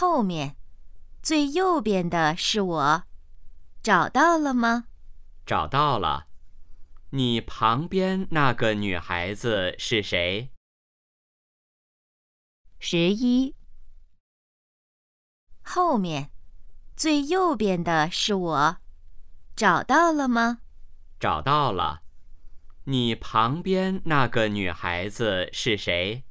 后面最右边的是我。找到了吗？找到了。你旁边那个女孩子是谁？十一。后面最右边的是我。找到了吗？找到了。你旁边那个女孩子是谁？